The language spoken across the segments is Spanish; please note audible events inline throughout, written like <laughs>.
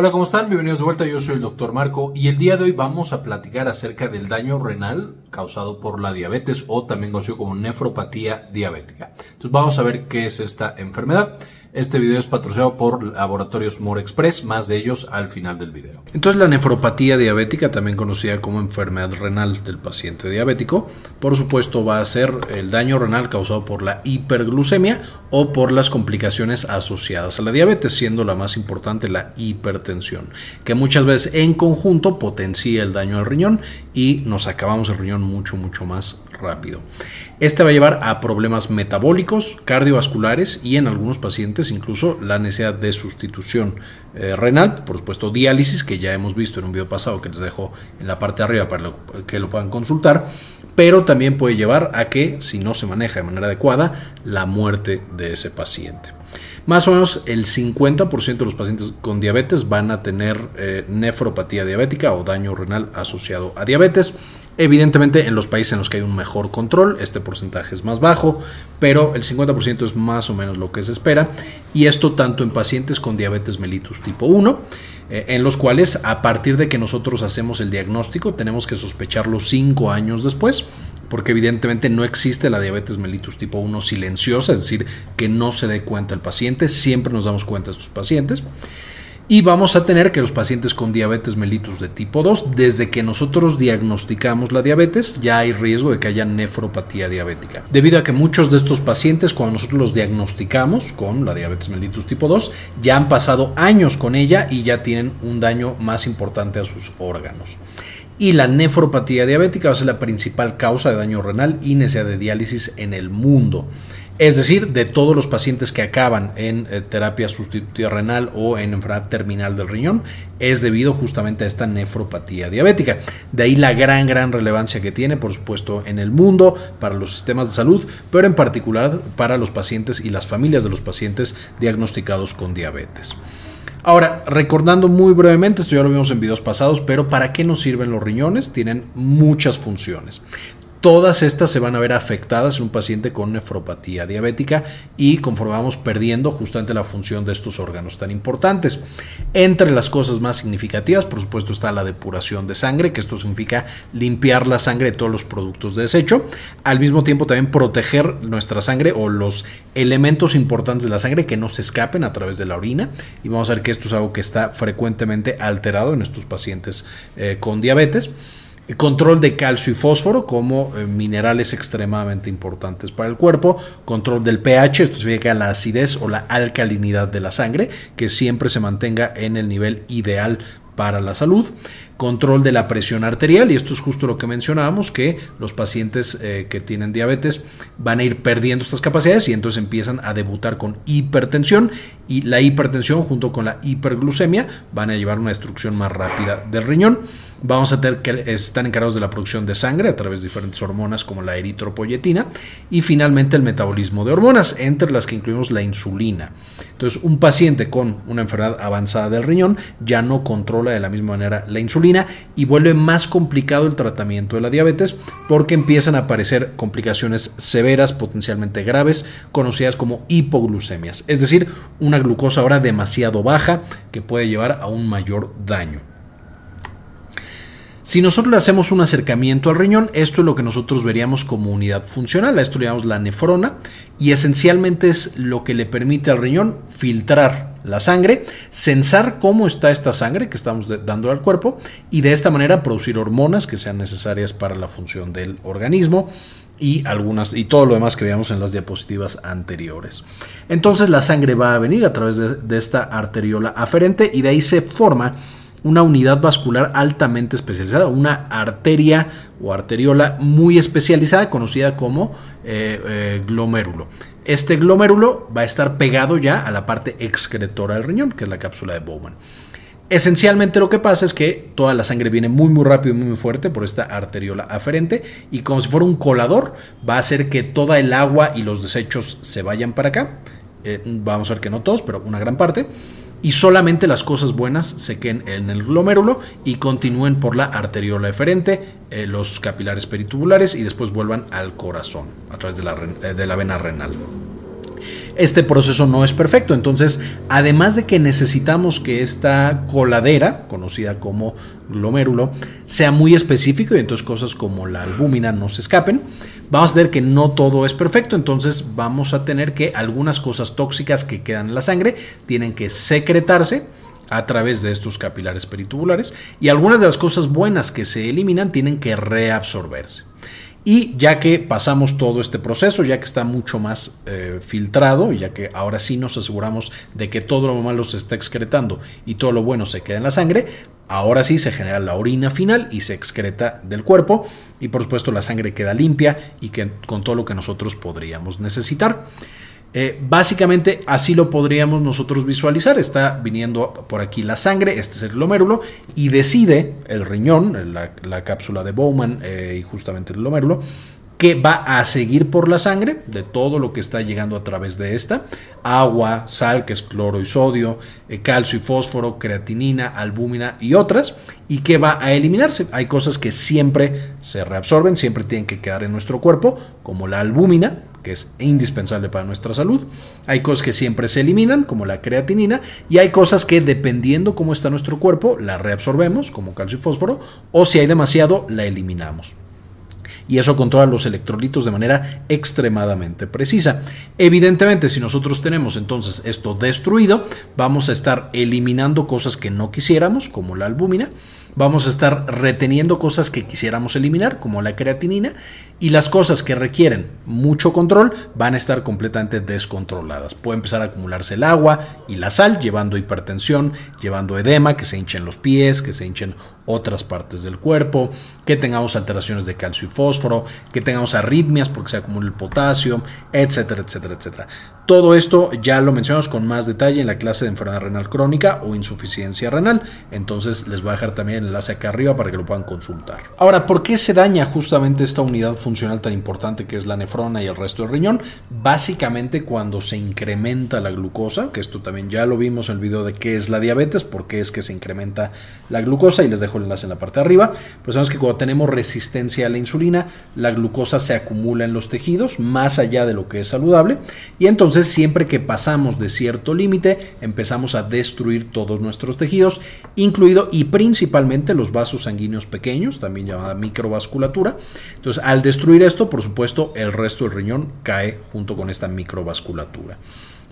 Hola, ¿cómo están? Bienvenidos de vuelta, yo soy el doctor Marco y el día de hoy vamos a platicar acerca del daño renal causado por la diabetes o también conocido como nefropatía diabética. Entonces vamos a ver qué es esta enfermedad. Este video es patrocinado por Laboratorios More Express, más de ellos al final del video. Entonces la nefropatía diabética, también conocida como enfermedad renal del paciente diabético, por supuesto va a ser el daño renal causado por la hiperglucemia o por las complicaciones asociadas a la diabetes, siendo la más importante la hipertensión, que muchas veces en conjunto potencia el daño al riñón y nos acabamos el riñón mucho, mucho más rápido. Este va a llevar a problemas metabólicos, cardiovasculares y en algunos pacientes incluso la necesidad de sustitución eh, renal, por supuesto diálisis, que ya hemos visto en un video pasado que les dejo en la parte de arriba para que lo puedan consultar, pero también puede llevar a que, si no se maneja de manera adecuada, la muerte de ese paciente. Más o menos el 50% de los pacientes con diabetes van a tener eh, nefropatía diabética o daño renal asociado a diabetes. Evidentemente en los países en los que hay un mejor control, este porcentaje es más bajo, pero el 50% es más o menos lo que se espera. Y esto tanto en pacientes con diabetes mellitus tipo 1, eh, en los cuales a partir de que nosotros hacemos el diagnóstico tenemos que sospecharlo 5 años después porque evidentemente no existe la diabetes mellitus tipo 1 silenciosa, es decir, que no se dé cuenta el paciente, siempre nos damos cuenta de estos pacientes. Y vamos a tener que los pacientes con diabetes mellitus de tipo 2, desde que nosotros diagnosticamos la diabetes, ya hay riesgo de que haya nefropatía diabética. Debido a que muchos de estos pacientes, cuando nosotros los diagnosticamos con la diabetes mellitus tipo 2, ya han pasado años con ella y ya tienen un daño más importante a sus órganos. Y la nefropatía diabética va a ser la principal causa de daño renal y necesidad de diálisis en el mundo. Es decir, de todos los pacientes que acaban en eh, terapia sustitutiva renal o en enfermedad terminal del riñón, es debido justamente a esta nefropatía diabética. De ahí la gran, gran relevancia que tiene, por supuesto, en el mundo, para los sistemas de salud, pero en particular para los pacientes y las familias de los pacientes diagnosticados con diabetes. Ahora, recordando muy brevemente, esto ya lo vimos en videos pasados, pero ¿para qué nos sirven los riñones? Tienen muchas funciones. Todas estas se van a ver afectadas en un paciente con nefropatía diabética y conforme vamos perdiendo justamente la función de estos órganos tan importantes. Entre las cosas más significativas, por supuesto, está la depuración de sangre, que esto significa limpiar la sangre de todos los productos de desecho. Al mismo tiempo también proteger nuestra sangre o los elementos importantes de la sangre que no se escapen a través de la orina. Y vamos a ver que esto es algo que está frecuentemente alterado en estos pacientes eh, con diabetes control de calcio y fósforo como eh, minerales extremadamente importantes para el cuerpo, control del pH, esto significa la acidez o la alcalinidad de la sangre, que siempre se mantenga en el nivel ideal para la salud, control de la presión arterial, y esto es justo lo que mencionábamos, que los pacientes eh, que tienen diabetes van a ir perdiendo estas capacidades y entonces empiezan a debutar con hipertensión y la hipertensión junto con la hiperglucemia van a llevar una destrucción más rápida del riñón. Vamos a tener que están encargados de la producción de sangre a través de diferentes hormonas como la eritropoyetina y finalmente el metabolismo de hormonas, entre las que incluimos la insulina. Entonces, un paciente con una enfermedad avanzada del riñón ya no controla de la misma manera la insulina y vuelve más complicado el tratamiento de la diabetes porque empiezan a aparecer complicaciones severas, potencialmente graves, conocidas como hipoglucemias, es decir, una glucosa ahora demasiado baja que puede llevar a un mayor daño. Si nosotros le hacemos un acercamiento al riñón, esto es lo que nosotros veríamos como unidad funcional, a esto le llamamos la nefrona, y esencialmente es lo que le permite al riñón filtrar la sangre, censar cómo está esta sangre que estamos dando al cuerpo y de esta manera producir hormonas que sean necesarias para la función del organismo y algunas y todo lo demás que veamos en las diapositivas anteriores. Entonces la sangre va a venir a través de, esta arteriola aferente y de ahí se forma una unidad vascular altamente especializada, una arteria o arteriola muy especializada conocida como eh, eh, glomérulo. Este glomérulo va a estar pegado ya a la parte excretora del riñón, que es la cápsula de Bowman. Esencialmente lo que pasa es que toda la sangre viene muy muy rápido y muy, fuerte por esta arteriola aferente y como si fuera un colador va a hacer que toda el agua y los desechos se vayan para acá. Eh, vamos a ver que no todos, pero una gran parte y solamente las cosas buenas se queden en el glomérulo y continúen por la arteriola eferente, eh, los capilares peritubulares y después vuelvan al corazón a través de la, eh, de la vena renal. este proceso no es perfecto. Entonces, además de que necesitamos que esta coladera, conocida como glomérulo, sea muy específico y entonces cosas como la albúmina no se escapen, vamos a ver que no todo es perfecto. Entonces, vamos a tener que algunas cosas tóxicas que quedan en la sangre tienen que secretarse a través de estos capilares peritubulares y algunas de las cosas buenas que se eliminan tienen que reabsorberse. Y ya que pasamos todo este proceso, ya que está mucho más eh, filtrado, ya que ahora sí nos aseguramos de que todo lo malo se está excretando y todo lo bueno se queda en la sangre, ahora sí se genera la orina final y se excreta del cuerpo y por supuesto la sangre queda limpia y con todo lo que nosotros podríamos necesitar. Eh, básicamente así lo podríamos nosotros visualizar. Está viniendo por aquí la sangre, este es el glomérulo, y decide el riñón, la, cápsula de Bowman eh, y justamente el glomérulo, que va a seguir por la sangre de todo lo que está llegando a través de esta. Agua, sal, que es cloro y sodio, eh, calcio y fósforo, creatinina, albúmina y otras. Y que va a eliminarse. Hay cosas que siempre se reabsorben, siempre tienen que quedar en nuestro cuerpo, como la albúmina, que es indispensable para nuestra salud. Hay cosas que siempre se eliminan, como la creatinina, y hay cosas que dependiendo cómo está nuestro cuerpo, la reabsorbemos, como calcio y fósforo, o si hay demasiado, la eliminamos y eso controla los electrolitos de manera extremadamente precisa. Evidentemente, si nosotros tenemos entonces esto destruido, vamos a estar eliminando cosas que no quisiéramos, como la albúmina, vamos a estar reteniendo cosas que quisiéramos eliminar, como la creatinina, y las cosas que requieren mucho control van a estar completamente descontroladas. Puede empezar a acumularse el agua y la sal, llevando hipertensión, llevando edema, que se hinchen los pies, que se hinchen otras partes del cuerpo, que tengamos alteraciones de calcio y fósforo, que tengamos arritmias porque se acumula el potasio, etcétera, etcétera, etcétera. Todo esto ya lo mencionamos con más detalle en la clase de enfermedad renal crónica o insuficiencia renal. Entonces les voy a dejar también el enlace acá arriba para que lo puedan consultar. Ahora, ¿por qué se daña justamente esta unidad funcional tan importante que es la nefrona y el resto del riñón? Básicamente cuando se incrementa la glucosa, que esto también ya lo vimos en el video de qué es la diabetes, por qué es que se incrementa la glucosa y les dejo enlace en la parte de arriba. Pero sabemos que cuando tenemos resistencia a la insulina, la glucosa se acumula en los tejidos más allá de lo que es saludable y entonces siempre que pasamos de cierto límite, empezamos a destruir todos nuestros tejidos, incluido y principalmente los vasos sanguíneos pequeños, también llamada microvasculatura. Entonces, al destruir esto, por supuesto, el resto del riñón cae junto con esta microvasculatura.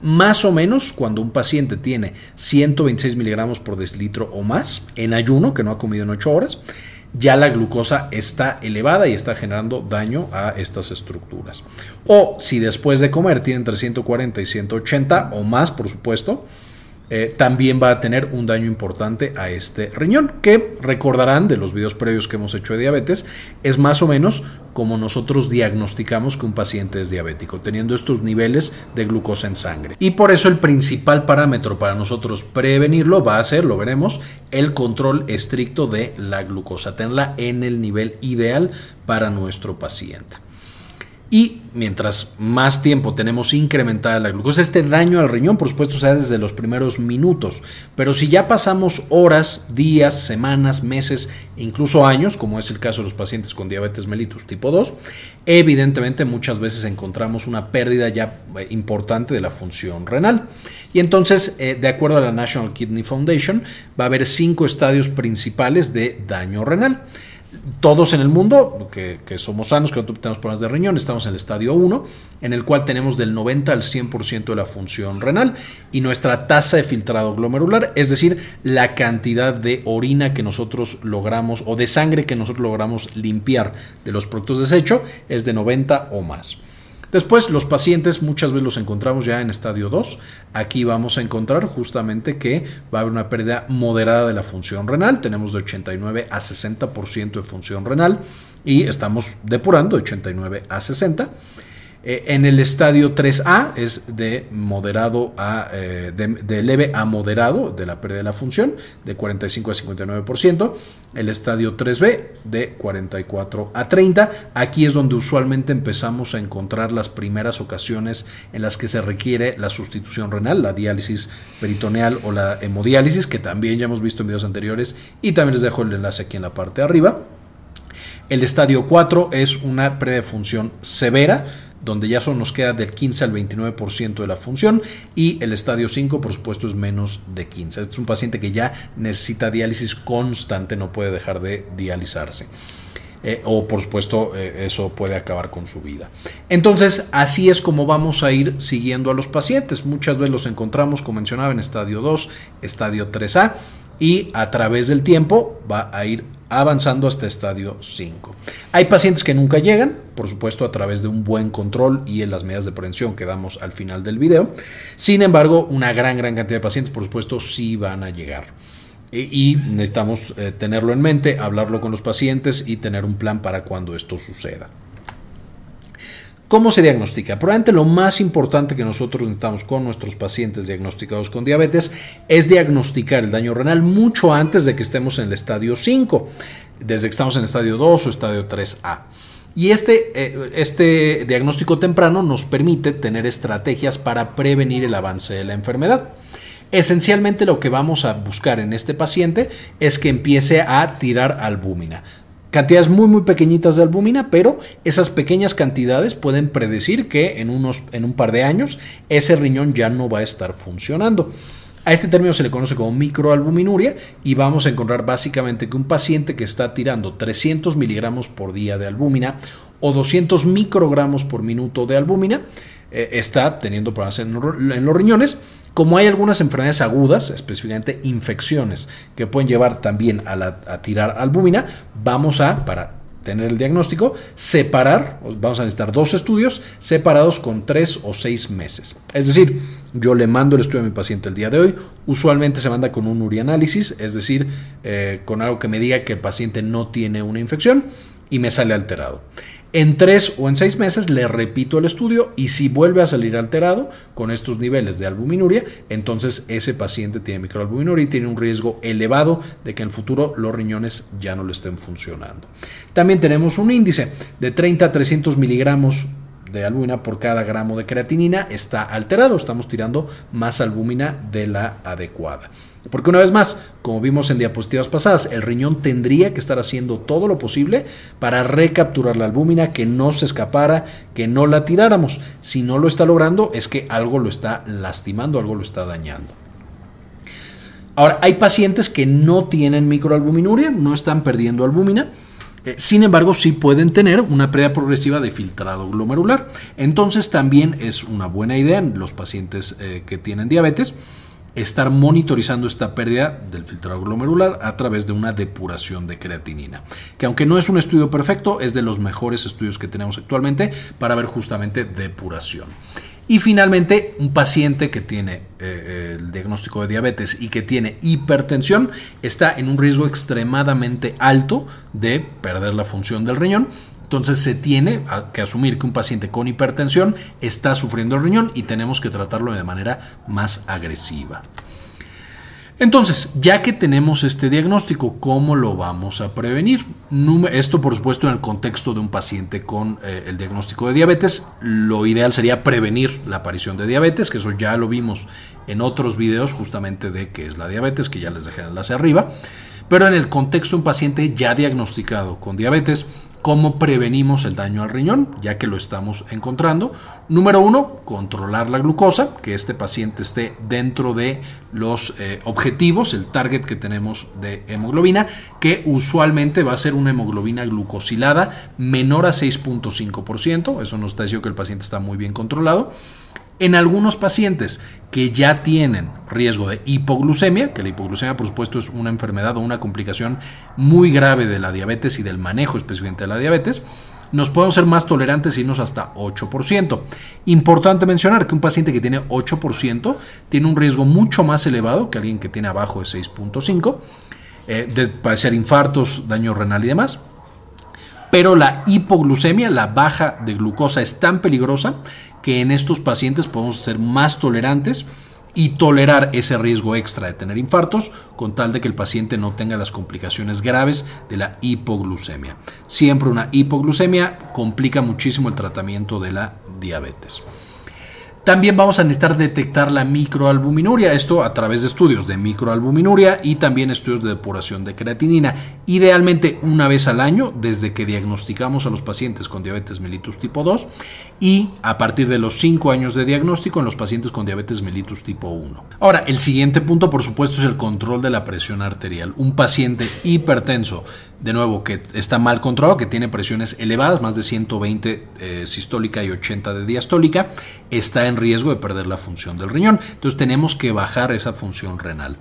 Más o menos cuando un paciente tiene 126 miligramos por decilitro o más en ayuno, que no ha comido en 8 horas, ya la glucosa está elevada y está generando daño a estas estructuras. O si después de comer tienen entre 140 y 180 o más, por supuesto, eh, también va a tener un daño importante a este riñón, que recordarán de los videos previos que hemos hecho de diabetes, es más o menos como nosotros diagnosticamos que un paciente es diabético, teniendo estos niveles de glucosa en sangre. Y por eso el principal parámetro para nosotros prevenirlo va a ser, lo veremos, el control estricto de la glucosa, tenerla en el nivel ideal para nuestro paciente. Y mientras más tiempo tenemos incrementada la glucosa, este daño al riñón, por supuesto, se da desde los primeros minutos. Pero si ya pasamos horas, días, semanas, meses, incluso años, como es el caso de los pacientes con diabetes mellitus tipo 2, evidentemente muchas veces encontramos una pérdida ya eh, importante de la función renal. Y entonces, eh, de acuerdo a la National Kidney Foundation, va a haber cinco estadios principales de daño renal todos en el mundo, que, somos sanos, que no tenemos problemas de riñón, estamos en el estadio 1, en el cual tenemos del 90 al 100% de la función renal y nuestra tasa de filtrado glomerular, es decir, la cantidad de orina que nosotros logramos o de sangre que nosotros logramos limpiar de los productos de desecho, es de 90 o más. Después, los pacientes muchas veces los encontramos ya en estadio 2. Aquí vamos a encontrar justamente que va a haber una pérdida moderada de la función renal. Tenemos de 89 a 60% de función renal y estamos depurando de 89 a 60. Eh, en el estadio 3A es de moderado a eh, de, leve a moderado de la pérdida de la función, de 45 a 59%. El estadio 3B de 44 a 30. Aquí es donde usualmente empezamos a encontrar las primeras ocasiones en las que se requiere la sustitución renal, la diálisis peritoneal o la hemodiálisis, que también ya hemos visto en videos anteriores y también les dejo el enlace aquí en la parte de arriba. El estadio 4 es una pérdida de función severa donde ya solo nos queda del 15 al 29% de la función y el estadio 5 por supuesto es menos de 15. Este es un paciente que ya necesita diálisis constante, no puede dejar de dializarse. Eh, o por supuesto eh, eso puede acabar con su vida. Entonces así es como vamos a ir siguiendo a los pacientes. Muchas veces los encontramos, como mencionaba, en estadio 2, estadio 3A y a través del tiempo va a ir avanzando hasta estadio 5. Hay pacientes que nunca llegan, por supuesto a través de un buen control y en las medidas de prevención que damos al final del video. Sin embargo, una gran, gran cantidad de pacientes, por supuesto, sí van a llegar. Y necesitamos eh, tenerlo en mente, hablarlo con los pacientes y tener un plan para cuando esto suceda. ¿Cómo se diagnostica? Probablemente lo más importante que nosotros necesitamos con nuestros pacientes diagnosticados con diabetes es diagnosticar el daño renal mucho antes de que estemos en el estadio 5, desde que estamos en el estadio 2 o estadio 3A. Y este, eh, este diagnóstico temprano nos permite tener estrategias para prevenir el avance de la enfermedad. Esencialmente lo que vamos a buscar en este paciente es que empiece a tirar albúmina cantidades muy muy pequeñitas de albúmina, pero esas pequeñas cantidades pueden predecir que en, unos, en un par de años ese riñón ya no va a estar funcionando. A este término se le conoce como microalbuminuria y vamos a encontrar básicamente que un paciente que está tirando 300 miligramos por día de albúmina o 200 microgramos por minuto de albúmina eh, está teniendo problemas en los riñones como hay algunas enfermedades agudas, específicamente infecciones, que pueden llevar también a, tirar albúmina, vamos a, para tener el diagnóstico, separar, vamos a necesitar dos estudios separados con tres o seis meses. Es decir, yo le mando el estudio a mi paciente el día de hoy, usualmente se manda con un urianálisis, es decir, eh, con algo que me diga que el paciente no tiene una infección y me sale alterado. En tres o en seis meses le repito el estudio y si vuelve a salir alterado con estos niveles de albuminuria, entonces ese paciente tiene microalbuminuria y tiene un riesgo elevado de que en el futuro los riñones ya no le estén funcionando. También tenemos un índice de 30 a 300 miligramos de albúmina por cada gramo de creatinina está alterado, estamos tirando más albúmina de la adecuada. Porque una vez más, como vimos en diapositivas pasadas, el riñón tendría que estar haciendo todo lo posible para recapturar la albúmina, que no se escapara, que no la tiráramos. Si no lo está logrando, es que algo lo está lastimando, algo lo está dañando. Ahora, hay pacientes que no tienen microalbuminuria, no están perdiendo albúmina, eh, sin embargo, sí pueden tener una pérdida progresiva de filtrado glomerular. Entonces, también es una buena idea en los pacientes eh, que tienen diabetes estar monitorizando esta pérdida del filtrado glomerular a través de una depuración de creatinina, que aunque no es un estudio perfecto, es de los mejores estudios que tenemos actualmente para ver justamente depuración. Y finalmente, un paciente que tiene eh, el diagnóstico de diabetes y que tiene hipertensión está en un riesgo extremadamente alto de perder la función del riñón entonces se tiene que asumir que un paciente con hipertensión está sufriendo el riñón y tenemos que tratarlo de manera más agresiva. Entonces, ya que tenemos este diagnóstico, ¿cómo lo vamos a prevenir? Esto, por supuesto, en el contexto de un paciente con eh, el diagnóstico de diabetes, lo ideal sería prevenir la aparición de diabetes, que eso ya lo vimos en otros videos justamente de qué es la diabetes, que ya les dejé el enlace arriba. Pero en el contexto de un paciente ya diagnosticado con diabetes, ¿Cómo prevenimos el daño al riñón? Ya que lo estamos encontrando. Número uno, controlar la glucosa, que este paciente esté dentro de los eh, objetivos, el target que tenemos de hemoglobina, que usualmente va a ser una hemoglobina glucosilada menor a 6.5%. Eso nos está diciendo que el paciente está muy bien controlado. En algunos pacientes que ya tienen riesgo de hipoglucemia, que la hipoglucemia por supuesto es una enfermedad o una complicación muy grave de la diabetes y del manejo específicamente de la diabetes, nos podemos ser más tolerantes y irnos hasta 8%. Importante mencionar que un paciente que tiene 8% tiene un riesgo mucho más elevado que alguien que tiene abajo de 6.5 eh, de padecer infartos, daño renal y demás. Pero la hipoglucemia, la baja de glucosa, es tan peligrosa que en estos pacientes podemos ser más tolerantes y tolerar ese riesgo extra de tener infartos con tal de que el paciente no tenga las complicaciones graves de la hipoglucemia. Siempre una hipoglucemia complica muchísimo el tratamiento de la diabetes. También vamos a necesitar detectar la microalbuminuria, esto a través de estudios de microalbuminuria y también estudios de depuración de creatinina. Idealmente una vez al año desde que diagnosticamos a los pacientes con diabetes mellitus tipo 2 y a partir de los 5 años de diagnóstico en los pacientes con diabetes mellitus tipo 1. Ahora, el siguiente punto por supuesto es el control de la presión arterial. Un paciente hipertenso de nuevo, que está mal controlado, que tiene presiones elevadas, más de 120 eh, sistólica y 80 de diastólica, está en riesgo de perder la función del riñón. Entonces tenemos que bajar esa función renal.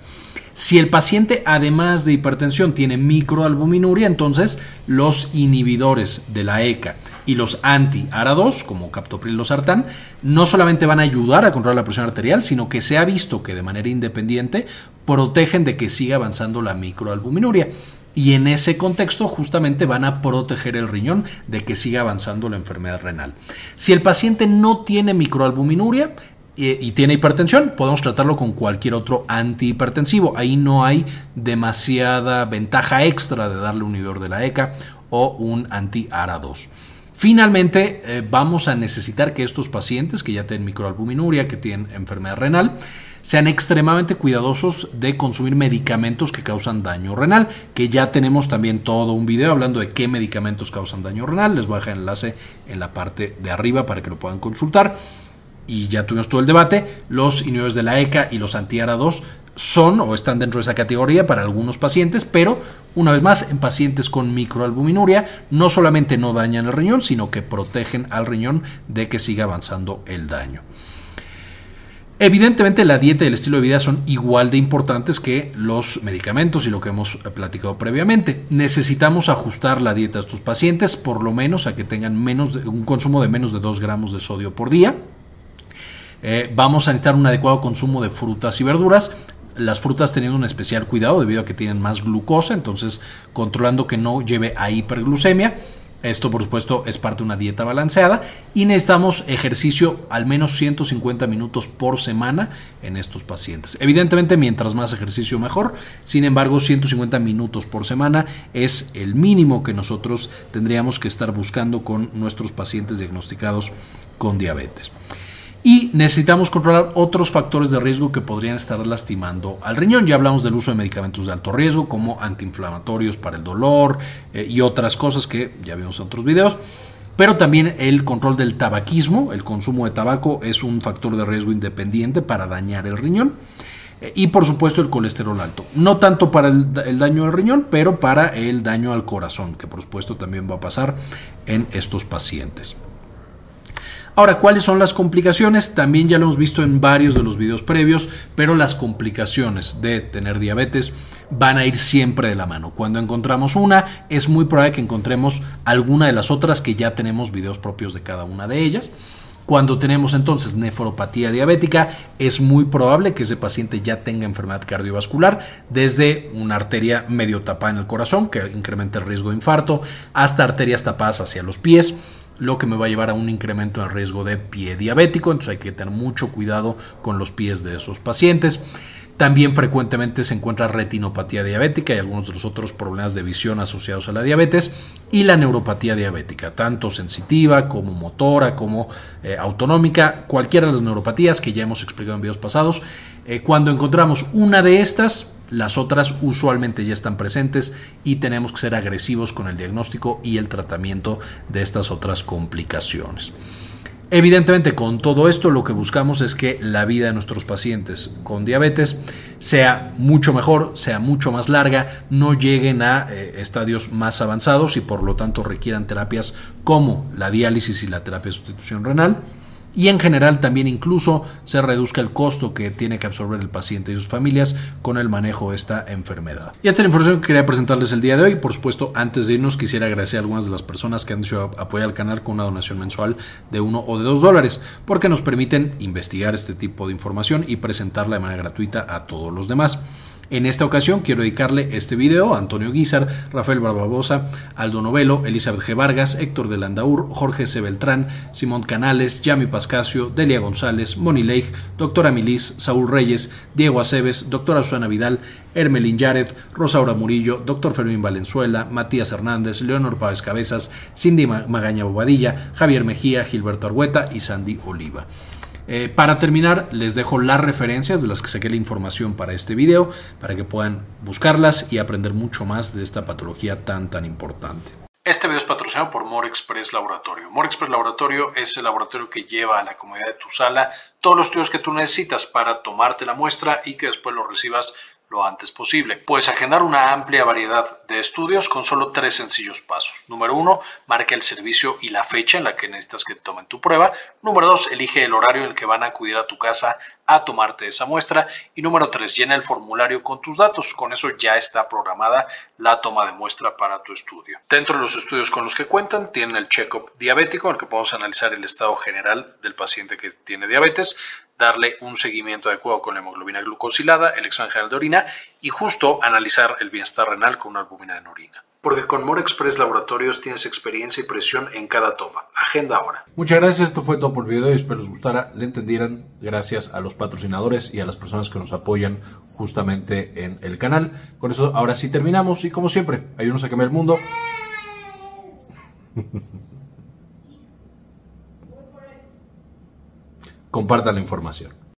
Si el paciente, además de hipertensión, tiene microalbuminuria, entonces los inhibidores de la ECA y los anti-ARA2, como captopril losartán, no solamente van a ayudar a controlar la presión arterial, sino que se ha visto que de manera independiente protegen de que siga avanzando la microalbuminuria y en ese contexto justamente van a proteger el riñón de que siga avanzando la enfermedad renal. Si el paciente no tiene microalbuminuria, eh, y tiene hipertensión, podemos tratarlo con cualquier otro antihipertensivo. Ahí no hay demasiada ventaja extra de darle un inhibidor de la ECA o un anti-ARA2. Finalmente, eh, vamos a necesitar que estos pacientes que ya tienen microalbuminuria, que tienen enfermedad renal, sean extremadamente cuidadosos de consumir medicamentos que causan daño renal, que ya tenemos también todo un video hablando de qué medicamentos causan daño renal. Les voy a dejar el enlace en la parte de arriba para que lo puedan consultar. Y ya tuvimos todo el debate. Los inhibidores de la ECA y los anti-ARA2 son o están dentro de esa categoría para algunos pacientes, pero una vez más, en pacientes con microalbuminuria, no solamente no dañan el riñón, sino que protegen al riñón de que siga avanzando el daño. Evidentemente la dieta y el estilo de vida son igual de importantes que los medicamentos y lo que hemos platicado previamente. Necesitamos ajustar la dieta a estos pacientes por lo menos a que tengan menos un consumo de menos de 2 gramos de sodio por día. Eh, vamos a necesitar un adecuado consumo de frutas y verduras. Las frutas teniendo un especial cuidado debido a que tienen más glucosa, entonces controlando que no lleve a hiperglucemia. Esto, por supuesto, es parte de una dieta balanceada y necesitamos ejercicio al menos 150 minutos por semana en estos pacientes. Evidentemente, mientras más ejercicio mejor. Sin embargo, 150 minutos por semana es el mínimo que nosotros tendríamos que estar buscando con nuestros pacientes diagnosticados con diabetes y necesitamos controlar otros factores de riesgo que podrían estar lastimando al riñón. Ya hablamos del uso de medicamentos de alto riesgo como antiinflamatorios para el dolor eh, y otras cosas que ya vimos en otros videos. Pero también el control del tabaquismo, el consumo de tabaco es un factor de riesgo independiente para dañar el riñón. Eh, y por supuesto el colesterol alto. No tanto para el, el, daño al riñón, pero para el daño al corazón, que por supuesto también va a pasar en estos pacientes. Ahora, ¿cuáles son las complicaciones? También ya lo hemos visto en varios de los videos previos, pero las complicaciones de tener diabetes van a ir siempre de la mano. Cuando encontramos una, es muy probable que encontremos alguna de las otras que ya tenemos videos propios de cada una de ellas. Cuando tenemos entonces nefropatía diabética, es muy probable que ese paciente ya tenga enfermedad cardiovascular, desde una arteria medio tapada en el corazón, que incrementa el riesgo de infarto, hasta arterias tapadas hacia los pies lo que me va a llevar a un incremento en riesgo de pie diabético, entonces hay que tener mucho cuidado con los pies de esos pacientes. También frecuentemente se encuentra retinopatía diabética y algunos de los otros problemas de visión asociados a la diabetes y la neuropatía diabética, tanto sensitiva como motora, como eh, autonómica, cualquiera de las neuropatías que ya hemos explicado en videos pasados. Eh, cuando encontramos una de estas, las otras usualmente ya están presentes y tenemos que ser agresivos con el diagnóstico y el tratamiento de estas otras complicaciones. Evidentemente con todo esto lo que buscamos es que la vida de nuestros pacientes con diabetes sea mucho mejor, sea mucho más larga, no lleguen a eh, estadios más avanzados y por lo tanto requieran terapias como la diálisis y la terapia de sustitución renal y en general también incluso se reduzca el costo que tiene que absorber el paciente y sus familias con el manejo de esta enfermedad. Y esta es la información que quería presentarles el día de hoy. Por supuesto, antes de irnos quisiera agradecer a algunas de las personas que han dicho apoyar al canal con una donación mensual de uno o de dos dólares, porque nos permiten investigar este tipo de información y presentarla de manera gratuita a todos los demás. En esta ocasión quiero dedicarle este video a Antonio Guizar, Rafael Barbabosa, Aldo Novelo, Elizabeth G. Vargas, Héctor de Landaur, Jorge C. Beltrán, Simón Canales, Yami Pascasio, Delia González, Moni Leigh, Doctora Milis, Saúl Reyes, Diego Aceves, Doctora Susana Vidal, Hermelín Yared, Rosaura Murillo, Doctor Fermín Valenzuela, Matías Hernández, Leonor Páez Cabezas, Cindy Magaña Bobadilla, Javier Mejía, Gilberto Argueta y Sandy Oliva. Eh, para terminar, les dejo las referencias de las que saqué la información para este video, para que puedan buscarlas y aprender mucho más de esta patología tan tan importante. Este video es patrocinado por More Express Laboratorio. More Express Laboratorio es el laboratorio que lleva a la comodidad de tu sala todos los estudios que tú necesitas para tomarte la muestra y que después lo recibas lo antes posible. Puedes agendar una amplia variedad de estudios con solo tres sencillos pasos. Número uno, marca el servicio y la fecha en la que necesitas que tomen tu prueba. Número dos, elige el horario en el que van a acudir a tu casa a tomarte esa muestra. Y número tres, llena el formulario con tus datos. Con eso ya está programada la toma de muestra para tu estudio. Dentro de los estudios con los que cuentan, tienen el check-up diabético, en el que podemos analizar el estado general del paciente que tiene diabetes darle un seguimiento adecuado con la hemoglobina glucosilada, el examen general de orina y justo analizar el bienestar renal con una albúmina en orina. Porque con More Express Laboratorios tienes experiencia y presión en cada toma. Agenda ahora. Muchas gracias, esto fue todo por el video y espero les gustara, le entendieran. Gracias a los patrocinadores y a las personas que nos apoyan justamente en el canal. Con eso ahora sí terminamos y como siempre, ayúdenos a cambiar el mundo. <laughs> compartan la información.